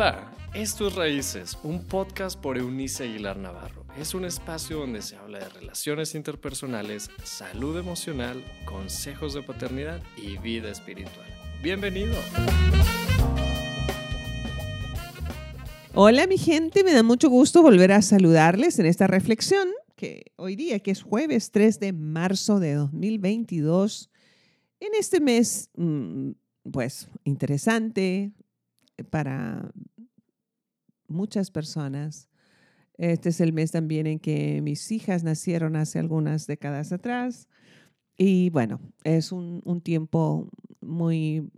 Hola, esto es Raíces, un podcast por Eunice Aguilar Navarro. Es un espacio donde se habla de relaciones interpersonales, salud emocional, consejos de paternidad y vida espiritual. Bienvenido. Hola mi gente, me da mucho gusto volver a saludarles en esta reflexión que hoy día, que es jueves 3 de marzo de 2022, en este mes, mm, pues interesante para muchas personas. Este es el mes también en que mis hijas nacieron hace algunas décadas atrás. Y bueno, es un, tiempo muy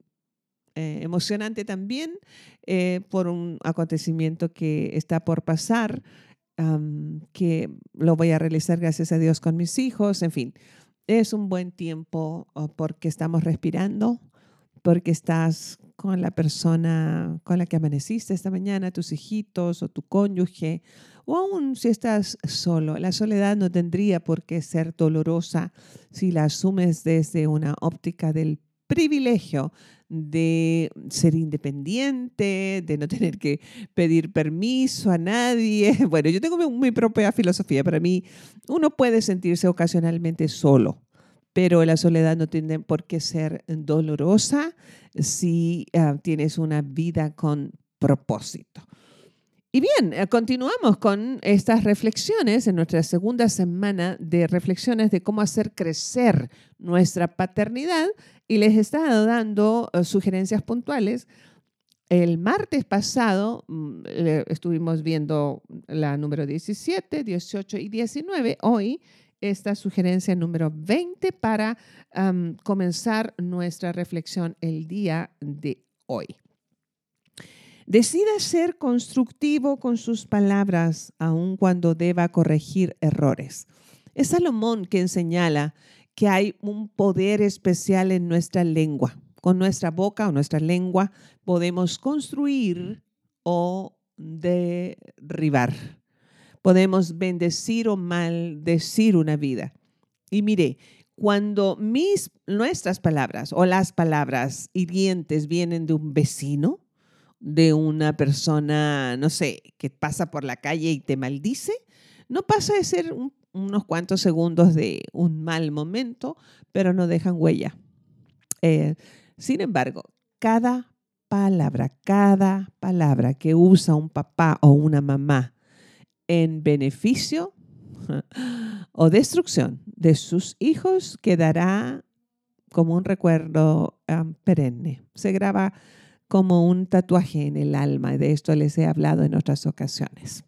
eh, emocionante también eh, por un acontecimiento que está por pasar, que lo voy a realizar gracias a Dios con mis hijos. En fin, es un buen tiempo oh, porque estamos respirando, porque estás con la persona con la que amaneciste esta mañana, tus hijitos o tu cónyuge, o aún si estás solo. La soledad no tendría por qué ser dolorosa si la asumes desde una óptica del privilegio de ser independiente, de no tener que pedir permiso a nadie. Bueno, yo tengo mi, propia filosofía. Para mí, uno puede sentirse ocasionalmente solo, pero la soledad no tiene por qué ser dolorosa si ah, tienes una vida con propósito. Y bien, eh, continuamos con estas reflexiones en nuestra segunda semana de reflexiones de cómo hacer crecer nuestra paternidad y les he estado dando eh, sugerencias puntuales. El martes pasado mm, estuvimos viendo la número 17, 18 y 19. Hoy esta sugerencia número 20 para comenzar nuestra reflexión el día de hoy. Decida ser constructivo con sus palabras, aun cuando deba corregir errores. Es Salomón quien señala que hay un poder especial en nuestra lengua. Con nuestra boca o nuestra lengua podemos construir o derribar podemos bendecir o maldecir una vida. Y mire, cuando mis, nuestras palabras o las palabras hirientes vienen de un vecino, de una persona, no sé, que pasa por la calle y te maldice, no pasa de ser unos cuantos segundos de un mal momento, pero no dejan huella. Eh, sin embargo, cada palabra, cada palabra que usa un papá o una mamá en beneficio o destrucción de sus hijos quedará como un recuerdo perenne. Se graba como un tatuaje en el alma. De esto les he hablado en otras ocasiones.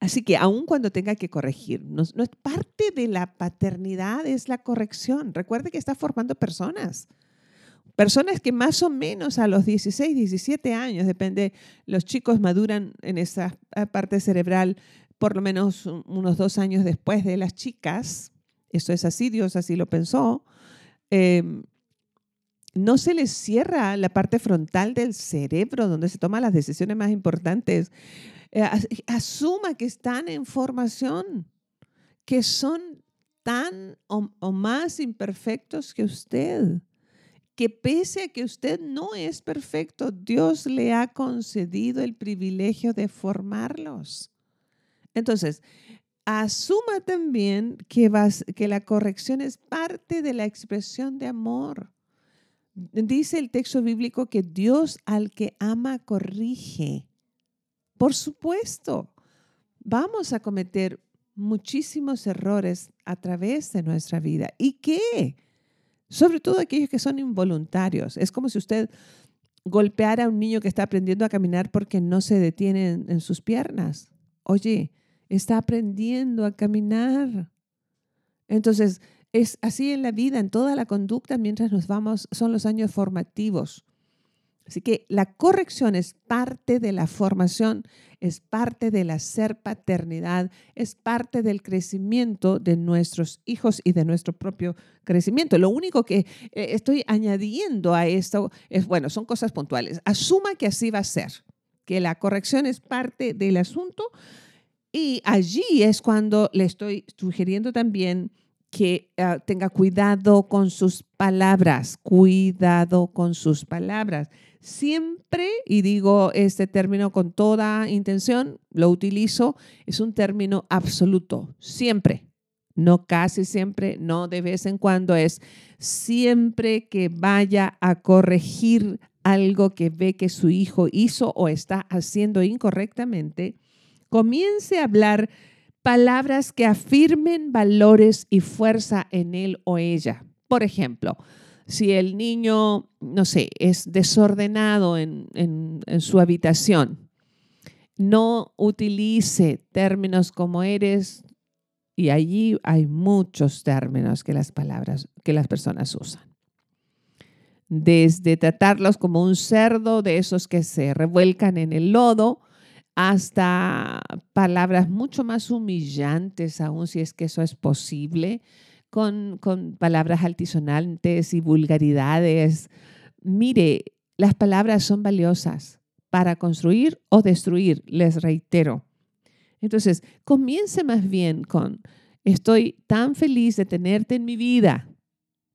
Así que aun cuando tenga que corregir, no, no, es parte de la paternidad, es la corrección. Recuerde que está formando personas. Personas que más o menos a los 16, 17 años, depende, los chicos maduran en esa parte cerebral por lo menos unos dos años después de las chicas. Eso es así, Dios así lo pensó. Em, no se les cierra la parte frontal del cerebro donde se toman las decisiones más importantes. Eh, asuma que están en formación, que son tan o más imperfectos que usted que pese a que usted no es perfecto, Dios le ha concedido el privilegio de formarlos. Entonces, asuma también que, que la corrección es parte de la expresión de amor. Dice el texto bíblico que Dios al que ama corrige. Por supuesto, vamos a cometer muchísimos errores a través de nuestra vida. ¿Y qué? Sobre todo aquellos que son involuntarios. Es como si usted golpeara a un niño que está aprendiendo a caminar porque no se detiene en, sus piernas. Oye, está aprendiendo a caminar. Entonces, es así en la vida, en toda la conducta, mientras nos vamos, son los años formativos. Así que la corrección es parte de la formación, es parte de la ser paternidad, es parte del crecimiento de nuestros hijos y de nuestro propio crecimiento. Lo único que eh, estoy añadiendo a esto es, bueno, son cosas puntuales. Asuma que así va a ser, que la corrección es parte del asunto y allí es cuando le estoy sugiriendo también que ah, tenga cuidado con sus palabras, cuidado con sus palabras. Siempre, y digo este término con toda intención, lo utilizo, es un término absoluto, siempre, no casi siempre, no de vez en cuando, es siempre que vaya a corregir algo que ve que su hijo hizo o está haciendo incorrectamente, comience a hablar palabras que afirmen valores y fuerza en él o ella. Por ejemplo, si el niño, no sé, es desordenado en, su habitación, no utilice términos como eres, y allí hay muchos términos que las palabras, que las personas usan. Desde tratarlos como un cerdo, de esos que se revuelcan en el lodo, hasta palabras mucho más humillantes, aún si es que eso es posible, con, palabras altisonantes y vulgaridades. Mire, las palabras son valiosas para construir o destruir, les reitero. Entonces, comience más bien con, estoy tan feliz de tenerte en mi vida.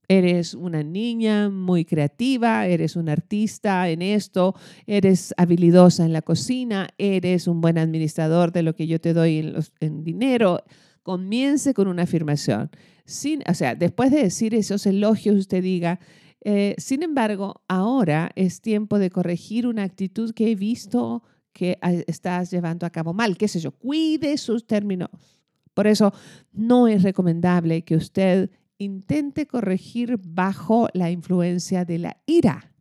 Eres una niña muy creativa, eres un artista en esto, eres habilidosa en la cocina, eres un buen administrador de lo que yo te doy en, dinero. Comience con una afirmación o sea, después de decir esos elogios, usted diga, eh, sin embargo, ahora es tiempo de corregir una actitud que he visto que ah, estás llevando a cabo mal, qué sé yo, cuide sus términos. Por eso no es recomendable que usted intente corregir bajo la influencia de la ira.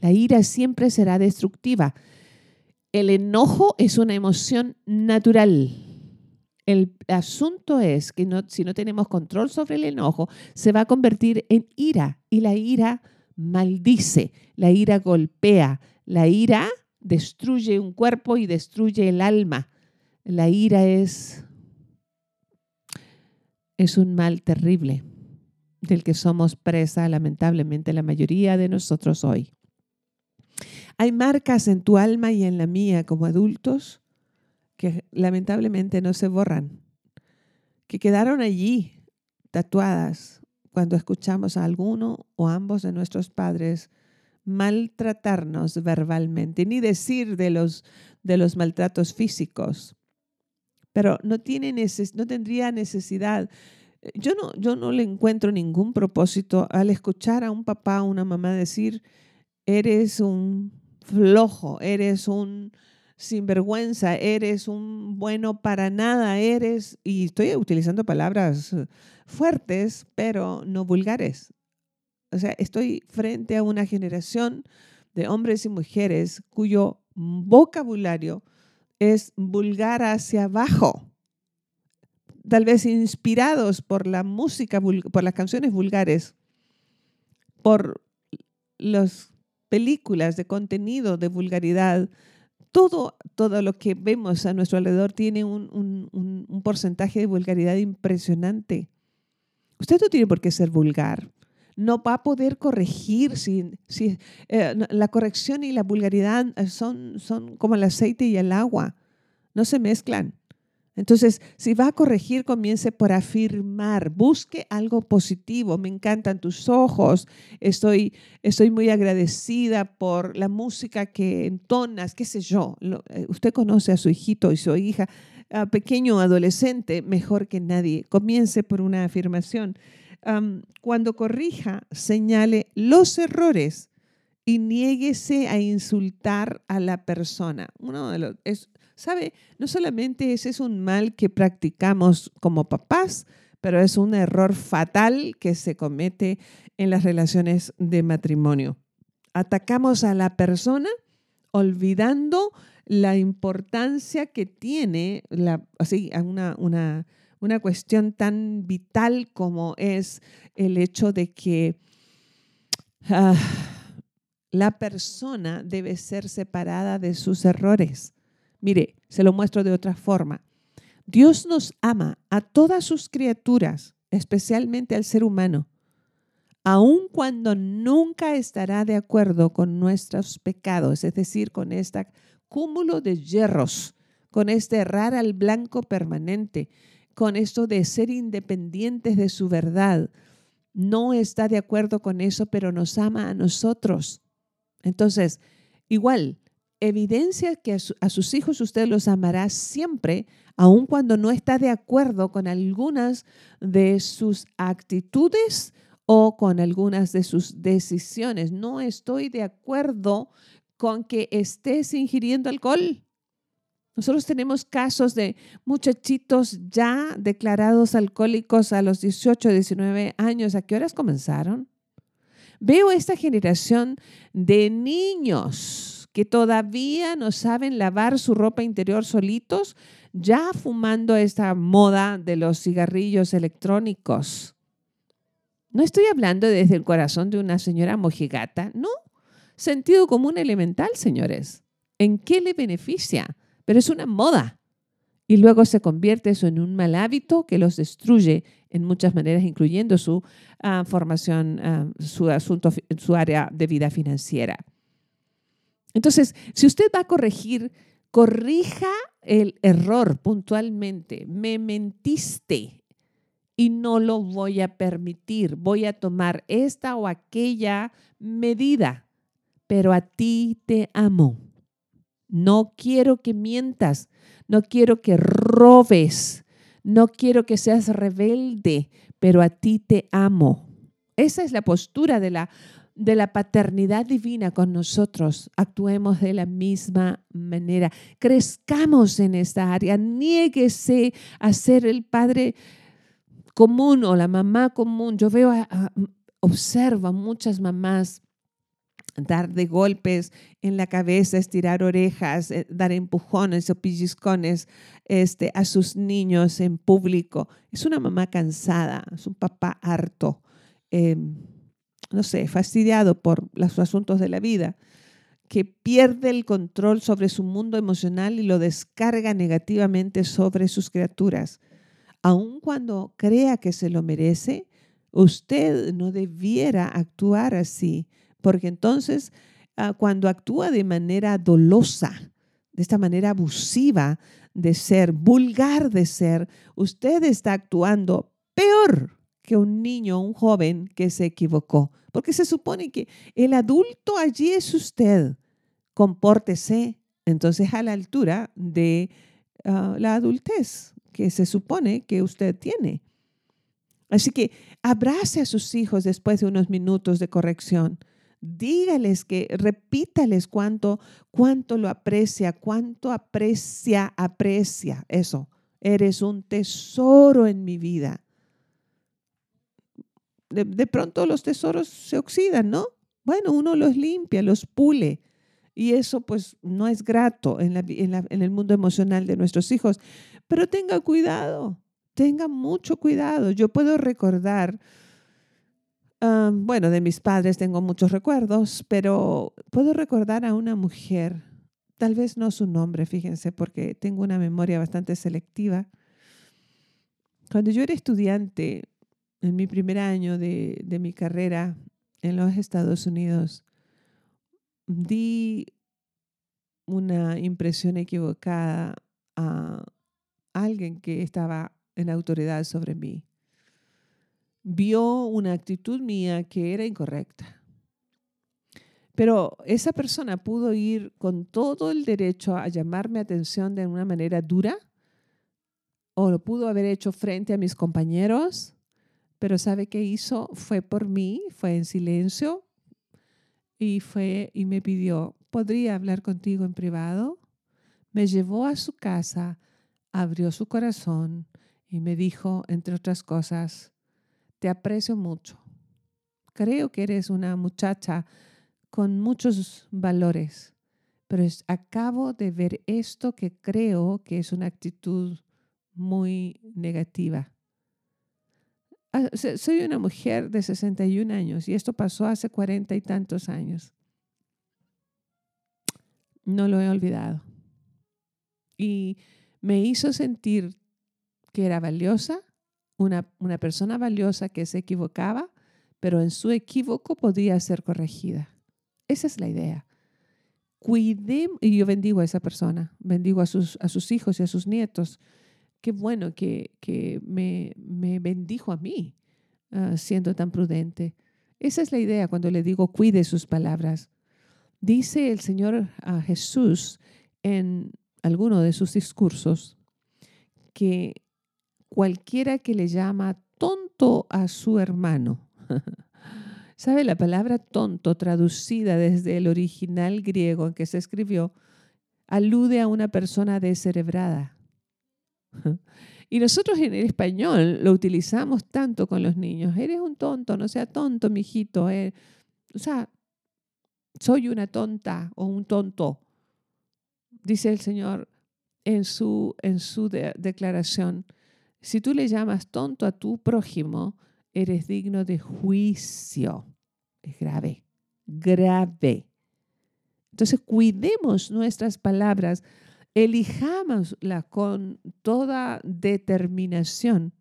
La ira siempre será destructiva. El enojo es una emoción natural el asunto es que si no tenemos control sobre el enojo, se va a convertir en ira y la ira maldice, la ira golpea, la ira destruye un cuerpo y destruye el alma. La ira es, es un mal terrible del que somos presa lamentablemente la mayoría de nosotros hoy. Hay marcas en tu alma y en la mía como adultos que lamentablemente no se borran, que quedaron allí tatuadas cuando escuchamos a alguno o ambos de nuestros padres maltratarnos verbalmente, ni decir de los, de los maltratos físicos. Pero no, tiene no tendría necesidad. Yo no, yo no le encuentro ningún propósito al escuchar a un papá o una mamá decir, eres un flojo, eres un sinvergüenza, eres un bueno para nada, eres, y estoy utilizando palabras fuertes, pero no vulgares. O sea, estoy frente a una generación de hombres y mujeres cuyo vocabulario es vulgar hacia abajo, tal vez inspirados por la música, por las canciones vulgares, por las películas de contenido de vulgaridad, todo, todo lo que vemos a nuestro alrededor tiene un, porcentaje de vulgaridad impresionante. Usted no tiene por qué ser vulgar. No va a poder corregir si, eh, la corrección y la vulgaridad son, son como el aceite y el agua. No se mezclan. Entonces, si va a corregir, comience por afirmar, busque algo positivo. Me encantan tus ojos, estoy, estoy muy agradecida por la música que entonas, qué sé yo. Eh, usted conoce a su hijito y su hija, a pequeño adolescente, mejor que nadie. Comience por una afirmación. cuando corrija, señale los errores y niéguese a insultar a la persona. Uno de los, ¿Sabe? No solamente ese es un mal que practicamos como papás, pero es un error fatal que se comete en las relaciones de matrimonio. Atacamos a la persona olvidando la importancia que tiene así, una, una, una cuestión tan vital como es el hecho de que ah, la persona debe ser separada de sus errores. Mire, se lo muestro de otra forma. Dios nos ama a todas sus criaturas, especialmente al ser humano, aun cuando nunca estará de acuerdo con nuestros pecados, es decir, con este cúmulo de hierros, con este errar al blanco permanente, con esto de ser independientes de su verdad. No está de acuerdo con eso, pero nos ama a nosotros. Entonces, igual, evidencia que a, sus hijos usted los amará siempre, aun cuando no está de acuerdo con algunas de sus actitudes o con algunas de sus decisiones. No estoy de acuerdo con que estés ingiriendo alcohol. Nosotros tenemos casos de muchachitos ya declarados alcohólicos a los 18, 19 años. ¿A qué horas comenzaron? Veo esta generación de niños que todavía no saben lavar su ropa interior solitos, ya fumando esta moda de los cigarrillos electrónicos. No estoy hablando desde el corazón de una señora mojigata, no. Sentido común elemental, señores. ¿En qué le beneficia? Pero es una moda. Y luego se convierte eso en un mal hábito que los destruye en muchas maneras, incluyendo su ah, formación, ah, su asunto, su área de vida financiera. Entonces, si usted va a corregir, corrija el error puntualmente. Me mentiste y no lo voy a permitir. Voy a tomar esta o aquella medida, pero a ti te amo. No quiero que mientas, no quiero que robes, no quiero que seas rebelde, pero a ti te amo. Esa es la postura de la, de la paternidad divina con nosotros. Actuemos de la misma manera. Crezcamos en esta área. Niéguese a ser el padre común o la mamá común. Yo veo, observo a muchas mamás dar de golpes en la cabeza, estirar orejas, eh, dar empujones o pellizcones este, a sus niños en público. Es una mamá cansada, es un papá harto, em, no sé, fastidiado por los asuntos de la vida, que pierde el control sobre su mundo emocional y lo descarga negativamente sobre sus criaturas. Aun cuando crea que se lo merece, usted no debiera actuar así porque entonces ah, cuando actúa de manera dolosa, de esta manera abusiva de ser, vulgar de ser, usted está actuando peor que un niño, un joven que se equivocó, porque se supone que el adulto allí es usted. Compórtese entonces a la altura de ah, la adultez que se supone que usted tiene. Así que abrace a sus hijos después de unos minutos de corrección dígales que, repítales cuánto, cuánto lo aprecia, cuánto aprecia, aprecia eso. Eres un tesoro en mi vida. De, pronto los tesoros se oxidan, ¿no? Bueno, uno los limpia, los pule. Y eso pues no es grato en, en el mundo emocional de nuestros hijos. Pero tenga cuidado, tenga mucho cuidado. Yo puedo recordar bueno, de mis padres tengo muchos recuerdos, pero puedo recordar a una mujer, tal vez no su nombre, fíjense, porque tengo una memoria bastante selectiva. Cuando yo era estudiante, en mi primer año de, de mi carrera en los Estados Unidos, di una impresión equivocada a alguien que estaba en autoridad sobre mí vio una actitud mía que era incorrecta. Pero esa persona pudo ir con todo el derecho a llamarme atención de una manera dura o lo pudo haber hecho frente a mis compañeros, pero ¿sabe qué hizo? Fue por mí, fue en silencio y fue y me pidió, ¿podría hablar contigo en privado? Me llevó a su casa, abrió su corazón y me dijo, entre otras cosas, te aprecio mucho. Creo que eres una muchacha con muchos valores, pero acabo de ver esto que creo que es una actitud muy negativa. Ah, soy una mujer de 61 años y esto pasó hace cuarenta y tantos años. No lo he olvidado. Y me hizo sentir que era valiosa, una, persona valiosa que se equivocaba, pero en su equívoco podía ser corregida. Esa es la idea. Cuidemos, y yo bendigo a esa persona, bendigo a sus, a sus hijos y a sus nietos, qué bueno que, me, bendijo a mí ah, siendo tan prudente. Esa es la idea cuando le digo cuide sus palabras. Dice el Señor a Jesús en alguno de sus discursos que cualquiera que le llama tonto a su hermano, ¿sabe? La palabra tonto traducida desde el original griego en que se escribió alude a una persona descerebrada. Y nosotros en el español lo utilizamos tanto con los niños. Eres un tonto, no sea tonto, mijito. Eh. O sea, soy una tonta o un tonto. Dice el Señor en su, en su declaración, si tú le llamas tonto a tu prójimo, eres digno de juicio. Es grave, grave. Entonces, cuidemos nuestras palabras, elijámoslas con toda determinación.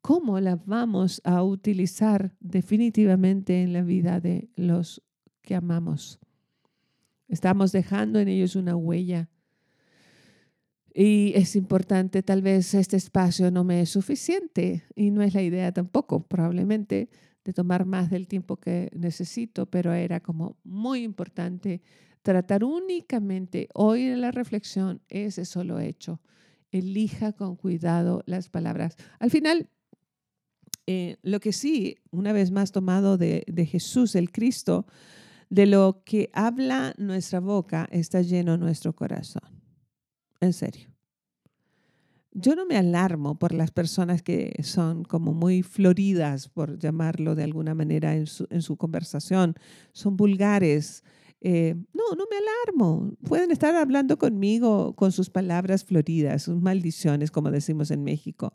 ¿Cómo las vamos a utilizar definitivamente en la vida de los que amamos? Estamos dejando en ellos una huella. Y es importante, tal vez este espacio no me es suficiente y no es la idea tampoco, probablemente, de tomar más del tiempo que necesito, pero era como muy importante tratar únicamente hoy en la reflexión ese solo hecho. Elija con cuidado las palabras. Al final, eh, lo que sí, una vez más tomado de, Jesús, el Cristo, de lo que habla nuestra boca está lleno nuestro corazón. En serio. Yo no me alarmo por las personas que son como muy floridas, por llamarlo de alguna manera, en su conversación. Son vulgares, eh, no, no me alarmo. Pueden estar hablando conmigo con sus palabras floridas, sus maldiciones, como decimos en México,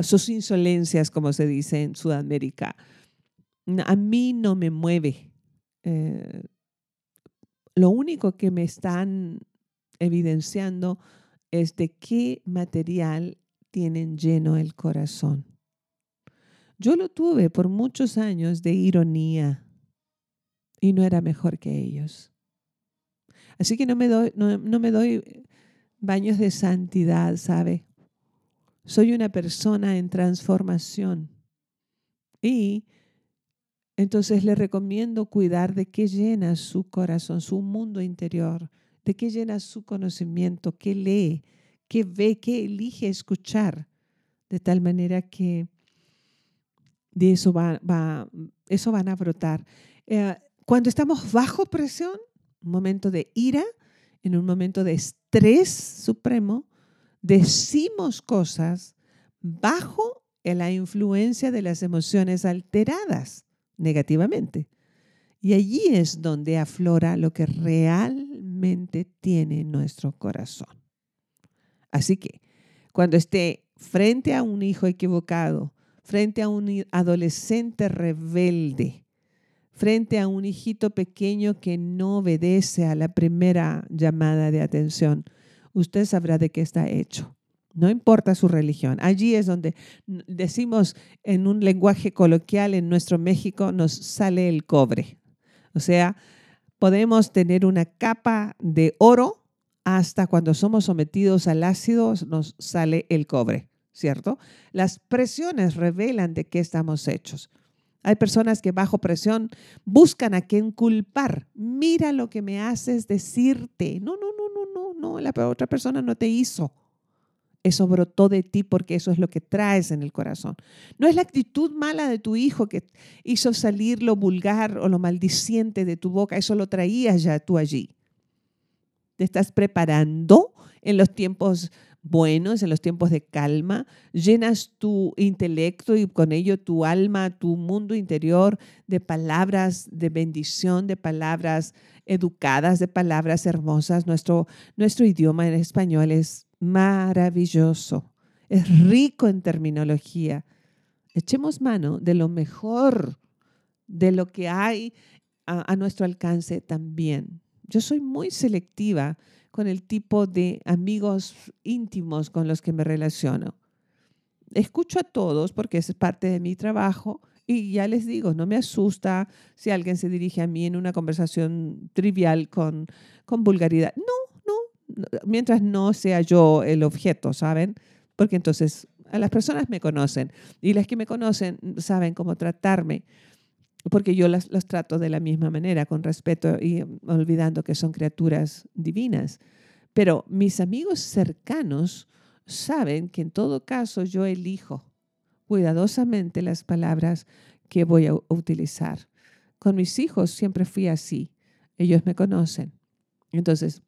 sus insolencias, como se dice en Sudamérica. A mí no me mueve. Eh, lo único que me están evidenciando es de qué material tienen lleno el corazón. Yo lo tuve por muchos años de ironía, y no era mejor que ellos. Así que no me doy, no, me doy baños de santidad, ¿sabe? Soy una persona en transformación. Y entonces le recomiendo cuidar de qué llena su corazón, su mundo interior, de qué llena su conocimiento, qué lee, qué ve, qué elige escuchar, de tal manera que de eso, va, va eso van a brotar. Eh, cuando estamos bajo presión, un momento de ira, en un momento de estrés supremo, decimos cosas bajo la influencia de las emociones alteradas negativamente. Y allí es donde aflora lo que realmente tiene nuestro corazón. Así que cuando esté frente a un hijo equivocado, frente a un adolescente rebelde, frente a un hijito pequeño que no obedece a la primera llamada de atención, usted sabrá de qué está hecho. No importa su religión. Allí es donde decimos en un lenguaje coloquial en nuestro México, nos sale el cobre. O sea, podemos tener una capa de oro hasta cuando somos sometidos al ácido nos sale el cobre, ¿cierto? Las presiones revelan de qué estamos hechos. Hay personas que bajo presión buscan a quien culpar. Mira lo que me haces decirte. No, no, no, no, no, no, la otra persona no te hizo. Eso brotó de ti porque eso es lo que traes en el corazón. No es la actitud mala de tu hijo que hizo salir lo vulgar o lo maldiciente de tu boca. Eso lo traías ya tú allí. Te estás preparando en los tiempos buenos, en los tiempos de calma, llenas tu intelecto y con ello tu alma, tu mundo interior de palabras de bendición, de palabras educadas, de palabras hermosas. Nuestro, nuestro idioma en español es maravilloso, es rico en terminología. Echemos mano de lo mejor, de lo que hay a, a nuestro alcance también. Yo soy muy selectiva con el tipo de amigos íntimos con los que me relaciono. Escucho a todos porque es parte de mi trabajo y ya les digo, no me asusta si alguien se dirige a mí en una conversación trivial con, con vulgaridad. No, no, mientras no sea yo el objeto, ¿saben? porque entonces a las personas me conocen y las que me conocen saben cómo tratarme, porque yo las, los trato de la misma manera, con respeto y olvidando que son criaturas divinas. Pero mis amigos cercanos saben que en todo caso yo elijo cuidadosamente las palabras que voy a utilizar. Con mis hijos siempre fui así. Ellos me conocen. Entonces,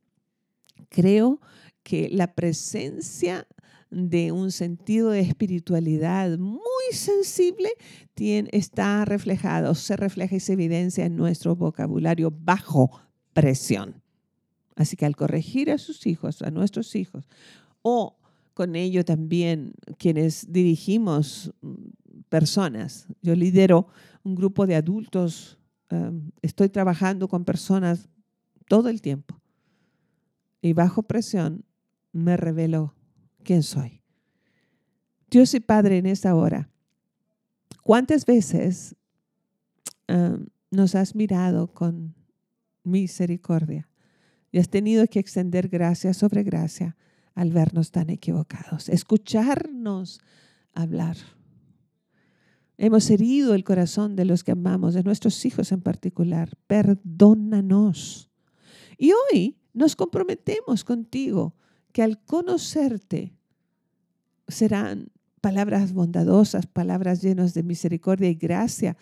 creo que la presencia de un sentido de espiritualidad muy sensible tiene, está reflejado, se refleja y se evidencia en nuestro vocabulario bajo presión. Así que al corregir a sus hijos, a nuestros hijos, o con ello también quienes dirigimos mm, personas, yo lidero un grupo de adultos, um, estoy trabajando con personas todo el tiempo y bajo presión me revelo quién soy. Dios y Padre en esta hora, ¿cuántas veces nos has mirado con misericordia y has tenido que extender gracia sobre gracia al vernos tan equivocados, escucharnos hablar? Hemos herido el corazón de los que amamos, de nuestros hijos en particular. Perdónanos. Y hoy nos comprometemos contigo que al conocerte serán palabras bondadosas, palabras llenas de misericordia y gracia,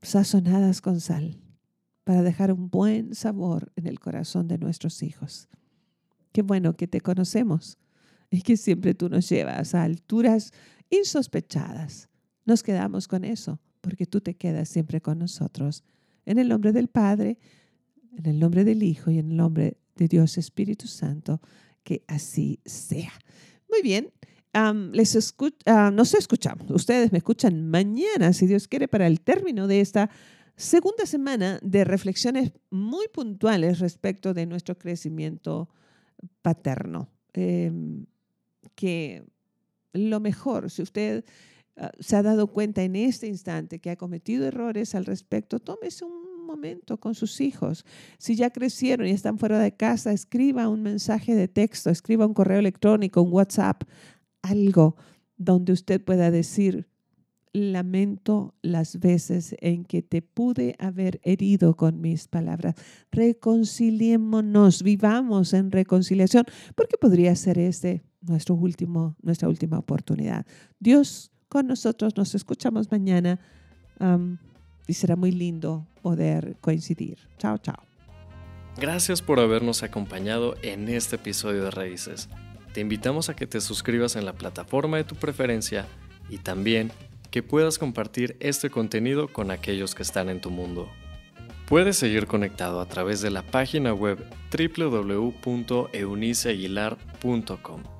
sazonadas con sal, para dejar un buen sabor en el corazón de nuestros hijos. Qué bueno que te conocemos y que siempre tú nos llevas a alturas insospechadas. Nos quedamos con eso, porque tú te quedas siempre con nosotros. En el nombre del Padre, en el nombre del Hijo y en el nombre de Dios Espíritu Santo, que así sea. Muy bien, les nos escuchamos. Ustedes me escuchan mañana, si Dios quiere, para el término de esta segunda semana de reflexiones muy puntuales respecto de nuestro crecimiento paterno. Em, que lo mejor, si usted ah, se ha dado cuenta en este instante que ha cometido errores al respecto, tómese un momento con sus hijos. Si ya crecieron y están fuera de casa, escriba un mensaje de texto, escriba un correo electrónico, un WhatsApp, algo donde usted pueda decir, lamento las veces en que te pude haber herido con mis palabras. Reconciliémonos, vivamos en reconciliación, porque podría ser este nuestro último, nuestra última oportunidad. Dios con nosotros, nos escuchamos mañana y será muy lindo poder coincidir. Chao, chao. Gracias por habernos acompañado en este episodio de Raíces. Te invitamos a que te suscribas en la plataforma de tu preferencia y también que puedas compartir este contenido con aquellos que están en tu mundo. Puedes seguir conectado a través de la página web www.euniceaguilar.com.